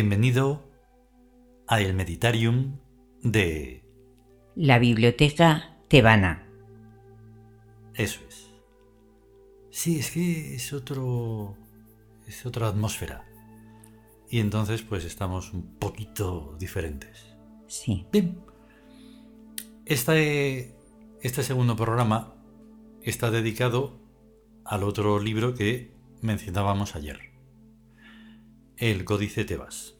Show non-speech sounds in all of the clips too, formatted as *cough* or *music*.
Bienvenido a el Meditarium de... La Biblioteca Tebana. Eso es. Sí, es que es otro... es otra atmósfera. Y entonces pues estamos un poquito diferentes. Sí. Bien. Este, este segundo programa está dedicado al otro libro que mencionábamos ayer. El Códice Tebas.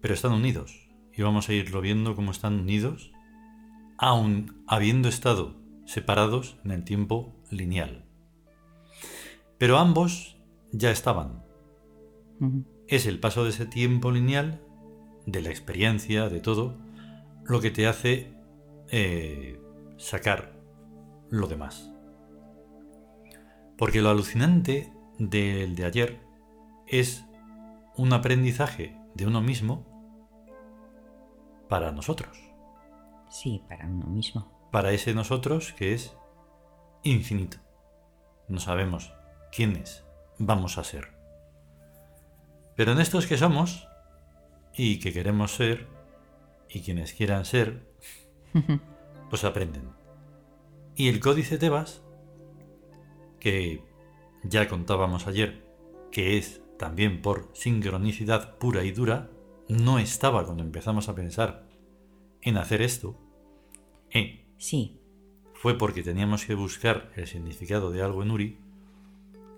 Pero están unidos. Y vamos a irlo viendo cómo están unidos, aun habiendo estado separados en el tiempo lineal. Pero ambos ya estaban. Es el paso de ese tiempo lineal, de la experiencia, de todo, lo que te hace eh, sacar lo demás. Porque lo alucinante del de ayer es un aprendizaje de uno mismo para nosotros. Sí, para uno mismo. Para ese nosotros que es infinito. No sabemos quiénes vamos a ser. Pero en estos que somos y que queremos ser y quienes quieran ser, *laughs* pues aprenden. Y el códice Tebas, que ya contábamos ayer, que es también por sincronicidad pura y dura, no estaba cuando empezamos a pensar en hacer esto. Eh, Sí, fue porque teníamos que buscar el significado de algo en Uri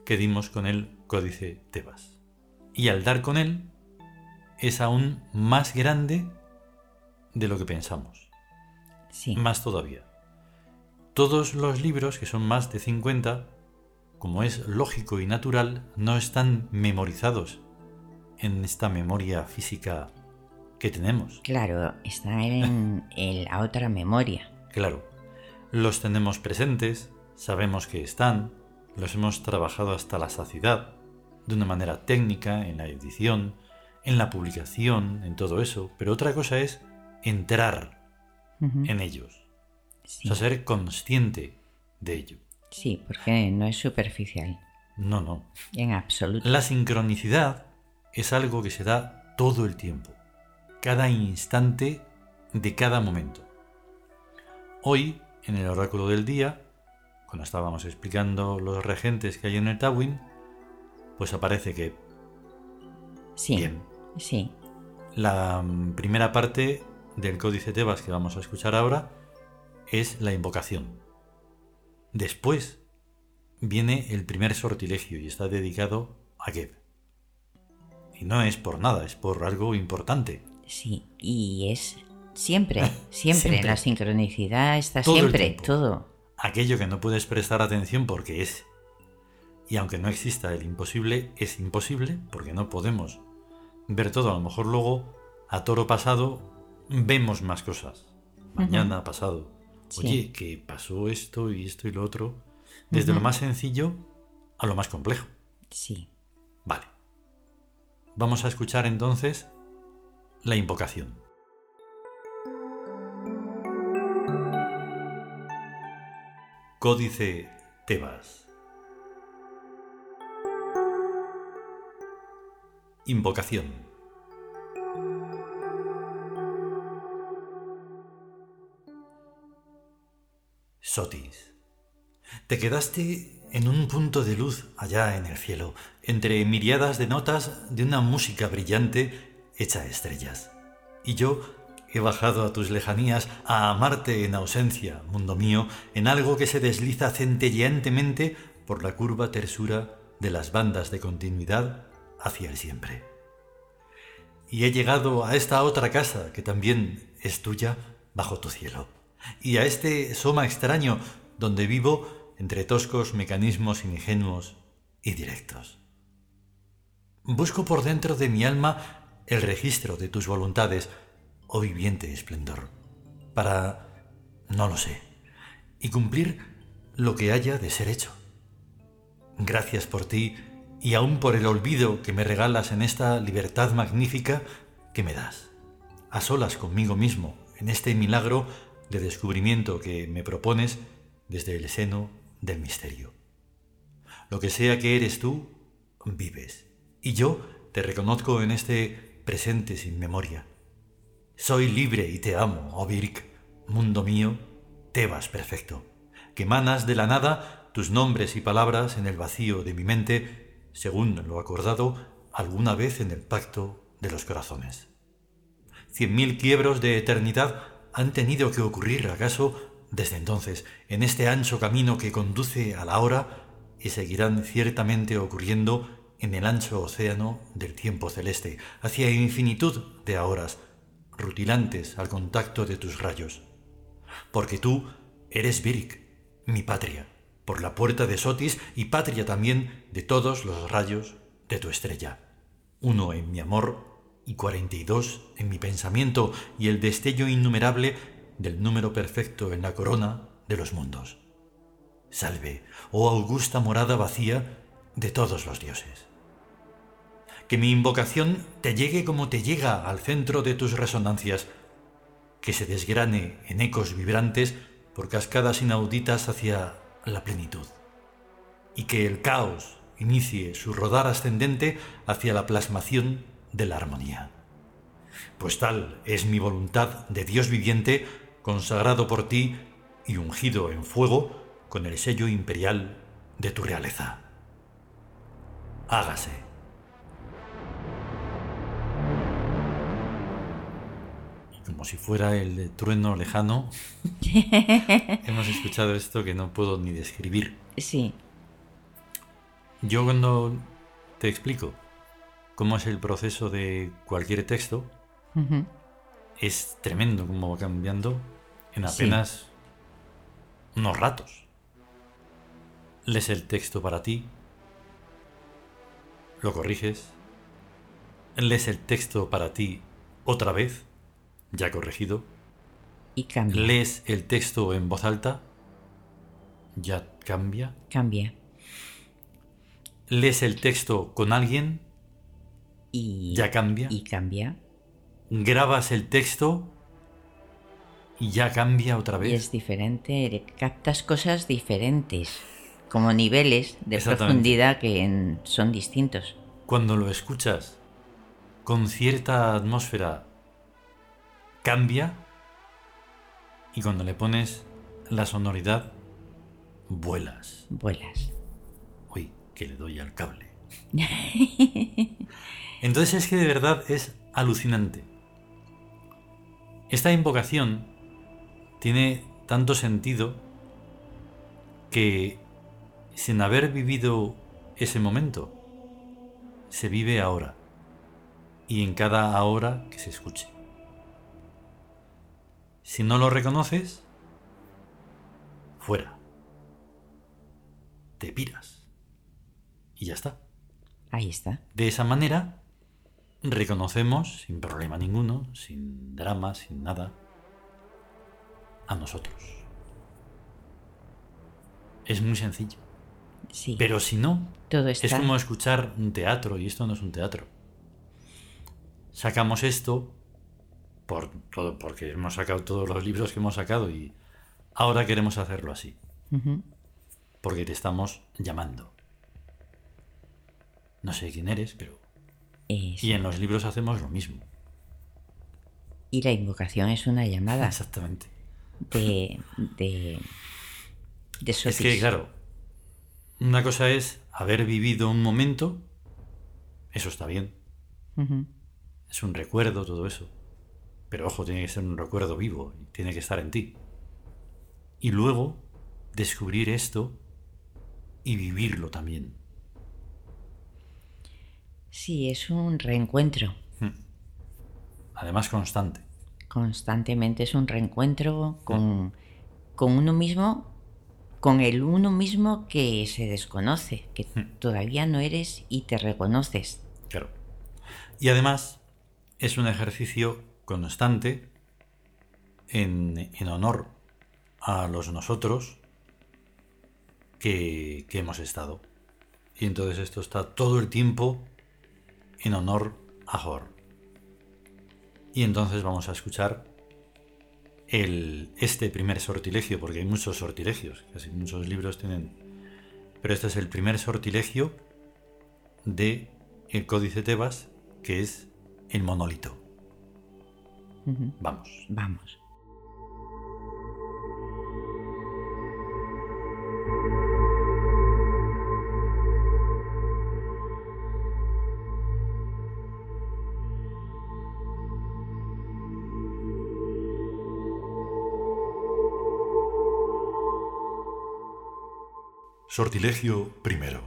que dimos con el códice Tebas. Y al dar con él es aún más grande de lo que pensamos. sí. Más todavía. Todos los libros, que son más de 50, como es lógico y natural, no están memorizados en esta memoria física que tenemos. Claro, está en, *laughs* en la otra memoria. Claro, los tenemos presentes, sabemos que están, los hemos trabajado hasta la saciedad, de una manera técnica, en la edición, en la publicación, en todo eso, pero otra cosa es entrar en ellos, Sí, o sea, ser consciente de ello. Sí, porque no es superficial. No, no. En absoluto. La sincronicidad es algo que se da todo el tiempo, cada instante de cada momento. Hoy, en el oráculo del día, cuando estábamos explicando los regentes que hay en el Tawin, pues aparece que Sí, bien, sí. la mm, primera parte del códice Tebas que vamos a escuchar ahora es la invocación. Después viene el primer sortilegio y está dedicado a Geb. Y no es por nada, es por algo importante. Sí, y es siempre, *laughs* siempre, Siempre. la sincronicidad está Todo siempre, todo. Aquello que no puedes prestar atención porque es. Y aunque no exista el imposible, es imposible porque no podemos ver todo. A lo mejor luego, a toro pasado, vemos más cosas. Mañana, pasado. Sí. Oye, que pasó esto y esto y lo otro. Desde lo más sencillo a lo más complejo. Sí, Vale. Vamos a escuchar entonces la invocación. Códice Tebas. Invocación. Sotis. Te quedaste en un punto de luz allá en el cielo, entre miriadas de notas de una música brillante hecha estrellas. Y yo he bajado a tus lejanías a amarte en ausencia, mundo mío, en algo que se desliza centelleantemente por la curva tersura de las bandas de continuidad hacia el siempre. Y he llegado a esta otra casa que también es tuya bajo tu cielo, y a este soma extraño donde vivo entre toscos mecanismos ingenuos y directos. Busco por dentro de mi alma el registro de tus voluntades, oh viviente esplendor, para, no lo sé, y cumplir lo que haya de ser hecho. Gracias por ti y aún por el olvido que me regalas en esta libertad magnífica que me das, a solas conmigo mismo, en este milagro de descubrimiento que me propones desde el seno del misterio. Lo que sea que eres tú, vives, y yo te reconozco en este presente sin memoria. Soy libre y te amo, oh Birk, mundo mío, Tebas perfecto, que manas de la nada tus nombres y palabras en el vacío de mi mente, según lo acordado alguna vez en el pacto de los corazones. Cien mil quiebros de eternidad han tenido que ocurrir, acaso, desde entonces, en este ancho camino que conduce a la hora, y seguirán ciertamente ocurriendo en el ancho océano del tiempo celeste, hacia infinitud de horas, rutilantes al contacto de tus rayos. Porque tú eres Virik, mi patria, por la puerta de Sotis y patria también de todos los rayos de tu estrella. Uno en mi amor y cuarenta y dos en mi pensamiento y el destello innumerable del número perfecto en la corona de los mundos. Salve, oh augusta morada vacía de todos los dioses. Que mi invocación te llegue como te llega al centro de tus resonancias, que se desgrane en ecos vibrantes por cascadas inauditas hacia la plenitud, y que el caos inicie su rodar ascendente hacia la plasmación de la armonía. Pues tal es mi voluntad de Dios viviente, consagrado por ti y ungido en fuego con el sello imperial de tu realeza. Hágase. Como si fuera el trueno lejano, *laughs* hemos escuchado esto que no puedo ni describir. Sí. Yo cuando te explico cómo es el proceso de cualquier texto, es tremendo cómo va cambiando en Sí. apenas unos ratos. Lees el texto para ti, lo corriges, lees el texto para ti otra vez, ya corregido, Y cambia. lees el texto en voz alta, ya cambia, Cambia. lees el texto con alguien, Y, ya cambia, y cambia. grabas el texto y ya cambia otra Y vez. es diferente. Captas cosas diferentes. Como niveles de profundidad que en- son distintos. Cuando lo escuchas con cierta atmósfera, cambia y cuando le pones la sonoridad, vuelas. Vuelas. Uy, que le doy al cable. *laughs* Entonces es que de verdad es alucinante. Esta invocación tiene tanto sentido que sin haber vivido ese momento, se vive ahora y en cada ahora que se escuche. Si no lo reconoces, fuera. Te piras. Y ya está. Ahí está. De esa manera, reconocemos, sin problema ninguno, sin drama, sin nada, a nosotros. Es muy sencillo. Sí. Pero si no, Todo es como escuchar un teatro y esto no es un teatro. Sacamos esto por todo, porque hemos sacado todos los libros que hemos sacado y ahora queremos hacerlo así, porque te estamos llamando. No sé quién eres, pero... Y en los libros hacemos lo mismo. Y la invocación es una llamada *laughs* Exactamente. de. de. de Es que, claro, una cosa es haber vivido un momento, eso está bien, es un recuerdo, todo eso. Pero ojo, tiene que ser un recuerdo vivo, y tiene que estar en ti. Y luego descubrir esto y vivirlo también. Sí, es un reencuentro. Además constante. Constantemente es un reencuentro con, con uno mismo, con el uno mismo que se desconoce, que todavía no eres y te reconoces. Claro. Y además es un ejercicio constante en, en honor a los nosotros que, que hemos estado. Y entonces esto está todo el tiempo en honor a Hor. Y entonces vamos a escuchar el, este primer sortilegio, porque hay muchos sortilegios, casi muchos libros tienen. Pero este es el primer sortilegio de el códice Tebas, que es el monolito. Vamos. Vamos. Sortilegio primero.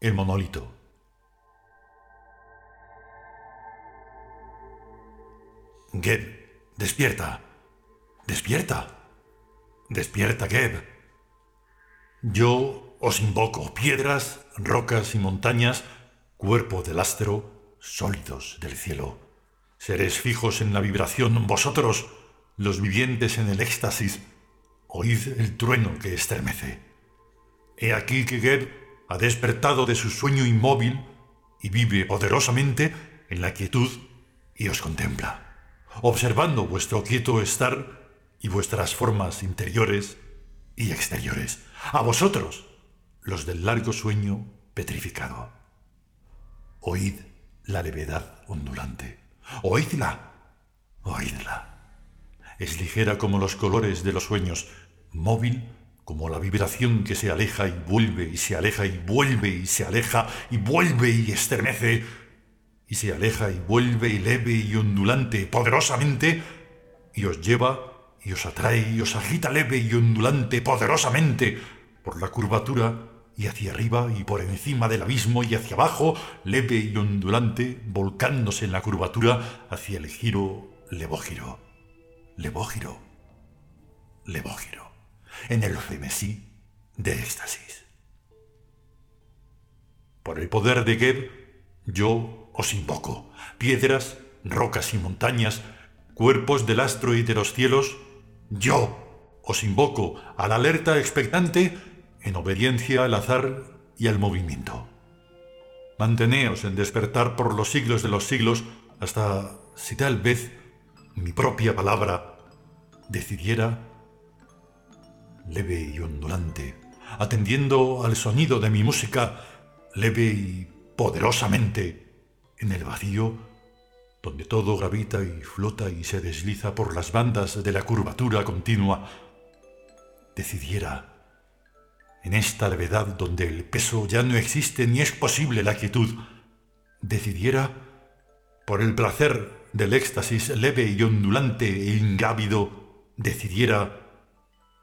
El monolito. Geb, despierta. Despierta. Despierta, Geb. Yo os invoco piedras, rocas y montañas, cuerpo del astro, sólidos del cielo. Seres fijos en la vibración, vosotros, los vivientes en el éxtasis, oíd el trueno que estremece. He aquí que Geb ha despertado de su sueño inmóvil y vive poderosamente en la quietud y os contempla, observando vuestro quieto estar y vuestras formas interiores y exteriores. A vosotros, los del largo sueño petrificado. Oíd la levedad ondulante. Oídla. Oídla. Es ligera como los colores de los sueños, móvil como la vibración que se aleja y vuelve y se aleja y vuelve y se aleja y vuelve y estremece y se aleja y vuelve y leve y ondulante poderosamente y os lleva y os atrae y os agita leve y ondulante poderosamente por la curvatura y hacia arriba y por encima del abismo y hacia abajo, leve y ondulante, volcándose en la curvatura hacia el giro levógiro, levógiro, levógiro, en el frenesí de éxtasis. Por el poder de Geb, yo os invoco, piedras, rocas y montañas, cuerpos del astro y de los cielos, yo os invoco a la alerta expectante en obediencia al azar y al movimiento. Manteneos en despertar por los siglos de los siglos hasta si tal vez mi propia palabra decidiera leve y ondulante, atendiendo al sonido de mi música leve y poderosamente en el vacío donde todo gravita y flota y se desliza por las bandas de la curvatura continua, decidiera en esta levedad donde el peso ya no existe ni es posible la quietud, decidiera, por el placer del éxtasis leve y ondulante e ingrávido, decidiera,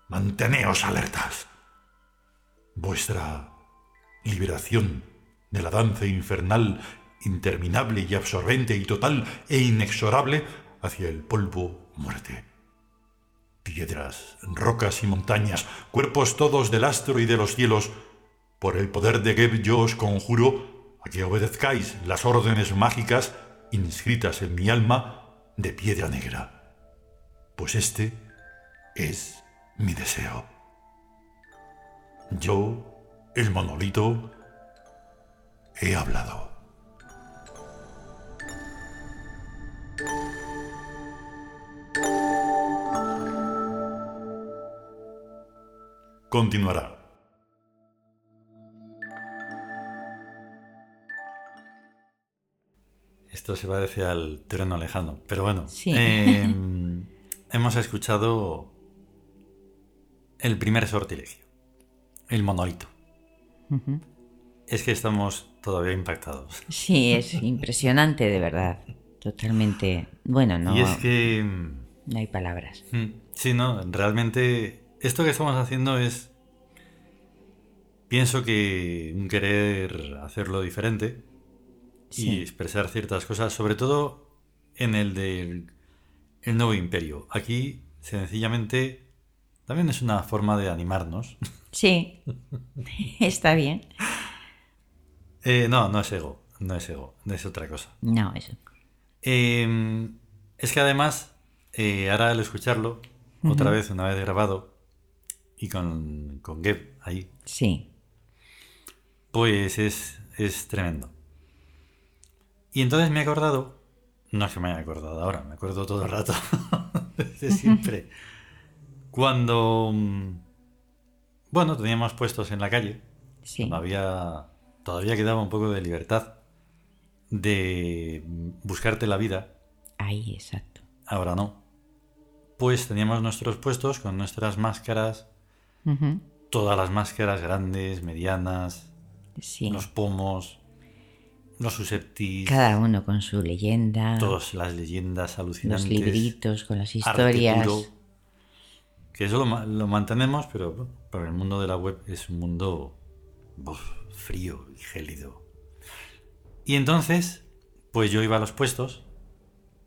manteneos alertas. Vuestra liberación de la danza infernal, interminable y absorbente y total e inexorable hacia el polvo muerte piedras, rocas y montañas, cuerpos todos del astro y de los cielos, por el poder de Geb yo os conjuro a que obedezcáis las órdenes mágicas inscritas en mi alma de piedra negra, pues este es mi deseo. Yo, el monolito, he hablado. continuará. Esto se parece al terreno lejano, pero bueno. Sí. eh, *laughs* hemos escuchado el primer sortilegio, el monolito. Es que estamos todavía impactados. Sí, es *laughs* impresionante, de verdad. Totalmente. Bueno, no, Y es que... no hay palabras. mm, Sí, no, realmente esto que estamos haciendo es... Pienso que un querer hacerlo diferente y expresar ciertas cosas, sobre todo en el del el nuevo imperio. Aquí, sencillamente, también es una forma de animarnos. Sí, *laughs* está bien. Eh, no, no es ego, no es ego, es otra cosa. No, eso. Eh, es que además, eh, ahora al escucharlo, otra vez, una vez grabado, y con, con Geb ahí, Sí, pues es, es tremendo. Y entonces me he acordado, no es que me haya acordado ahora, me acuerdo todo el rato, *laughs* desde siempre, cuando, mm, bueno, teníamos puestos en la calle Sí. Todavía, todavía quedaba un poco de libertad de buscarte la vida. Ahí, exacto. Ahora no. Pues teníamos nuestros puestos con nuestras máscaras, Ujú. todas las máscaras grandes, medianas, Sí. los pomos, los susceptis, Cada uno con su leyenda, todas las leyendas alucinantes. los libritos con las historias. Que eso lo, ma- lo mantenemos, pero para el mundo de la web es un mundo frío y gélido. Y entonces, pues yo iba a los puestos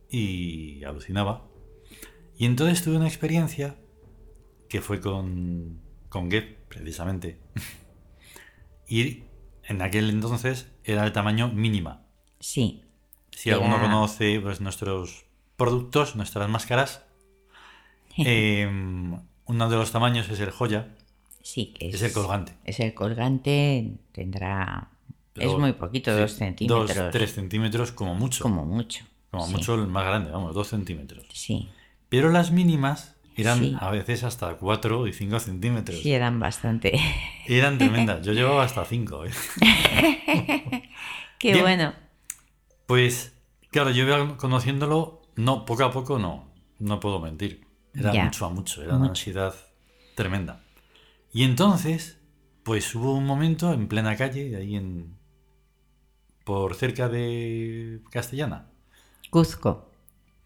y alucinaba. Y entonces tuve una experiencia que fue con, con Gep, precisamente. *laughs* y en aquel entonces era el tamaño mínima. Sí, Si alguno conoce pues, nuestros productos, nuestras máscaras, eh, uno de los tamaños es el joya, sí, que es, es el colgante. Es el colgante, tendrá... es muy poquito, sí, dos centímetros. Dos, tres centímetros como mucho. Como mucho. Como sí, mucho el más grande, vamos, dos centímetros. Sí, Pero las mínimas eran Sí. a veces hasta 4 y 5 centímetros. sí, eran bastante. Eran *laughs* tremendas. Yo llevaba hasta 5. *laughs* Qué Bien. bueno. Pues, claro, yo iba conociéndolo, no, poco a poco no, no puedo mentir. Era mucho a mucho, era una ansiedad tremenda. Y entonces, pues hubo un momento en plena calle, ahí en. por cerca de Castellana. Cuzco,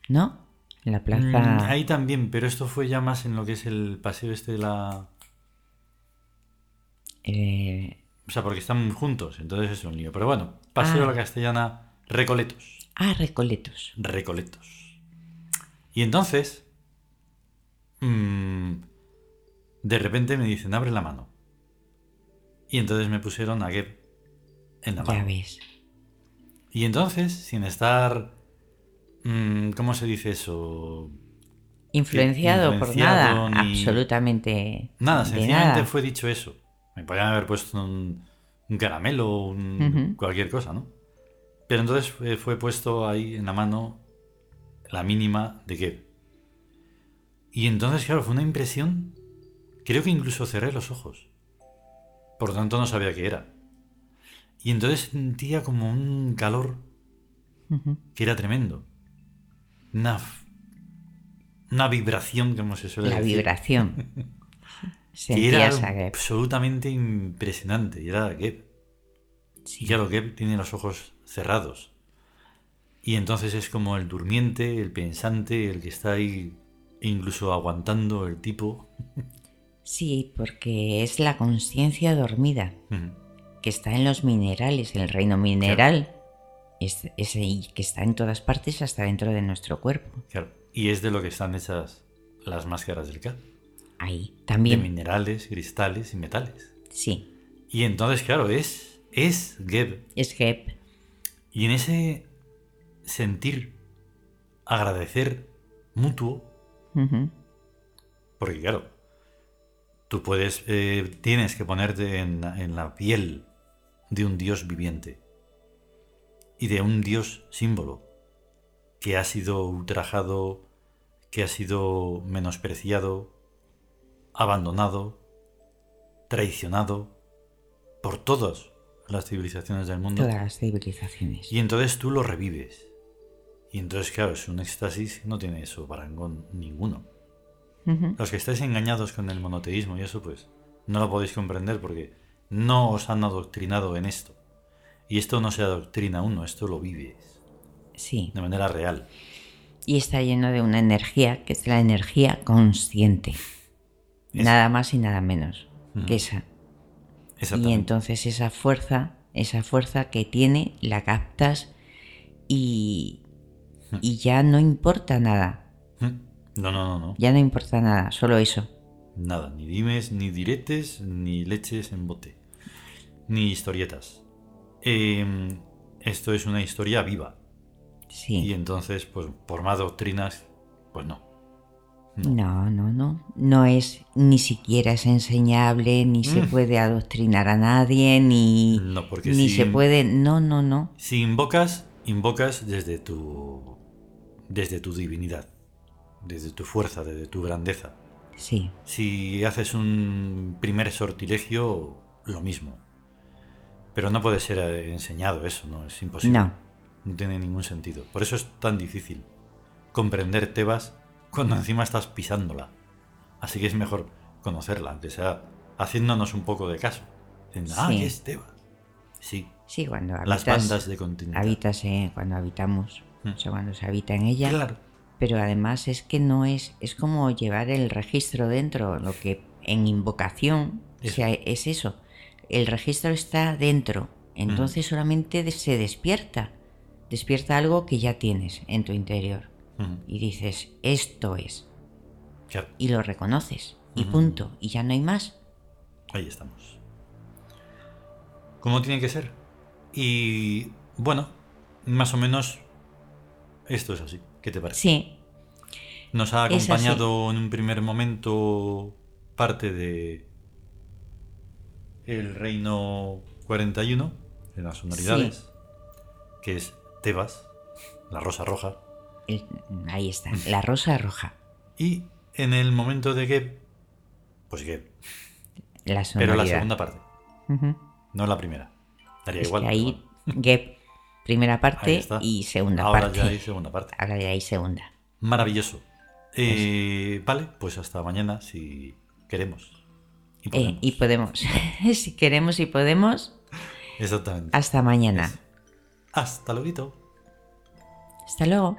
¿no? En la Mm, plaza. ahí también, pero esto fue ya más en lo que es el paseo este de la. eh, O sea, porque están juntos, entonces es un lío. Pero bueno, paseo Ah. de la Castellana, Recoletos. ah, Recoletos. Recoletos. Y entonces, mm, de repente me dicen, abre la mano. Y entonces me pusieron a Geb en la Ya mano. ves. Y entonces, sin estar, mm, ¿cómo se dice eso? Influenciado, por nada, absolutamente. Nada, sencillamente nada. fue dicho eso. Me podían haber puesto un, un caramelo, un, Ujú. cualquier cosa, ¿no? Pero entonces fue, fue puesto ahí en la mano la mínima de Geb. Y entonces, claro, fue una impresión. Creo que incluso cerré los ojos. Por lo tanto, no sabía qué era. Y entonces sentía como un calor que era tremendo. Una, una vibración, como se suele La decir. vibración. *laughs* que era absolutamente impresionante. Y era Geb. Sí. Y claro, Geb tiene los ojos cerrados. Y entonces es como el durmiente, el pensante, el que está ahí incluso aguantando el tipo. *laughs* Sí, porque es la conciencia dormida que está en los minerales, el reino mineral, es, es ahí, que está en todas partes hasta dentro de nuestro cuerpo. Claro. Y es de lo que están hechas las máscaras del K. Ahí De también. minerales, cristales y metales. Sí, Y entonces, claro, es, es Geb. es Geb. Y en ese sentir, agradecer mutuo, Porque claro, tú puedes, eh, tienes que ponerte en, en la piel de un dios viviente y de un dios símbolo que ha sido ultrajado, que ha sido menospreciado, abandonado, traicionado por todas las civilizaciones del mundo. Todas las civilizaciones. Y entonces tú lo revives. Y entonces, claro, es un éxtasis no tiene eso parangón ninguno. Los que estáis engañados con el monoteísmo y eso, pues no lo podéis comprender porque no os han adoctrinado en esto. Y esto no se adoctrina uno, esto lo vives Sí, de manera real. y está lleno de una energía que es la energía consciente. Nada más y nada menos que esa. Y entonces esa fuerza, esa fuerza que tiene, la captas y, y ya no importa nada. ¿Mm? No, no, no, no. Ya no importa nada, solo eso. Nada, ni dimes, ni diretes, ni leches en bote. Ni historietas. Em, esto es una historia viva. Y Sí. entonces, pues por más doctrinas, pues no. No, no, no. No es ni siquiera es enseñable, ni se puede adoctrinar a nadie, ni, Mm. No, porque ni si- se puede. No, no, no. Si invocas, invocas desde tu desde tu divinidad, desde tu fuerza, desde tu grandeza. Sí, Si haces un primer sortilegio, lo mismo. Pero no puede ser eh, enseñado eso, ¿no? Es imposible. No. No tiene ningún sentido. Por eso es tan difícil comprender Tebas cuando encima estás pisándola. Así que es mejor conocerla, aunque sea haciéndonos un poco de caso. Diciendo, ah, Sí. ¿qué es Tebas? Sí, Sí, cuando habitas, las bandas de continuidad. habitas, eh, cuando habitamos. O sea, cuando se habita en ella. Claro. Pero además es que no es, es como llevar el registro dentro, lo que en invocación o sea, es eso. El registro está dentro, entonces solamente de- se despierta. Despierta algo que ya tienes en tu interior. Ujú. Y dices, esto es. Claro, Y lo reconoces. Y punto. Y ya no hay más. ahí estamos. ¿Cómo tiene que ser? Y bueno, más o menos esto es así. ¿Qué te parece? Sí, Nos ha acompañado en un primer momento parte de el reino 41 de las sonoridades, que es Tebas, la rosa roja, el- ahí está. La rosa roja. y en el momento de Geb, pues Geb, La pero la segunda parte, no la primera. Daría Es igual. que ahí. Primera parte y segunda Ahora parte. ya hay segunda parte. Ahora ya hay segunda. Maravilloso. Eh, vale, pues hasta mañana si queremos. Y Eh, y podemos, *laughs* si queremos y podemos, Exactamente. hasta mañana. Hasta luego. Hasta luego.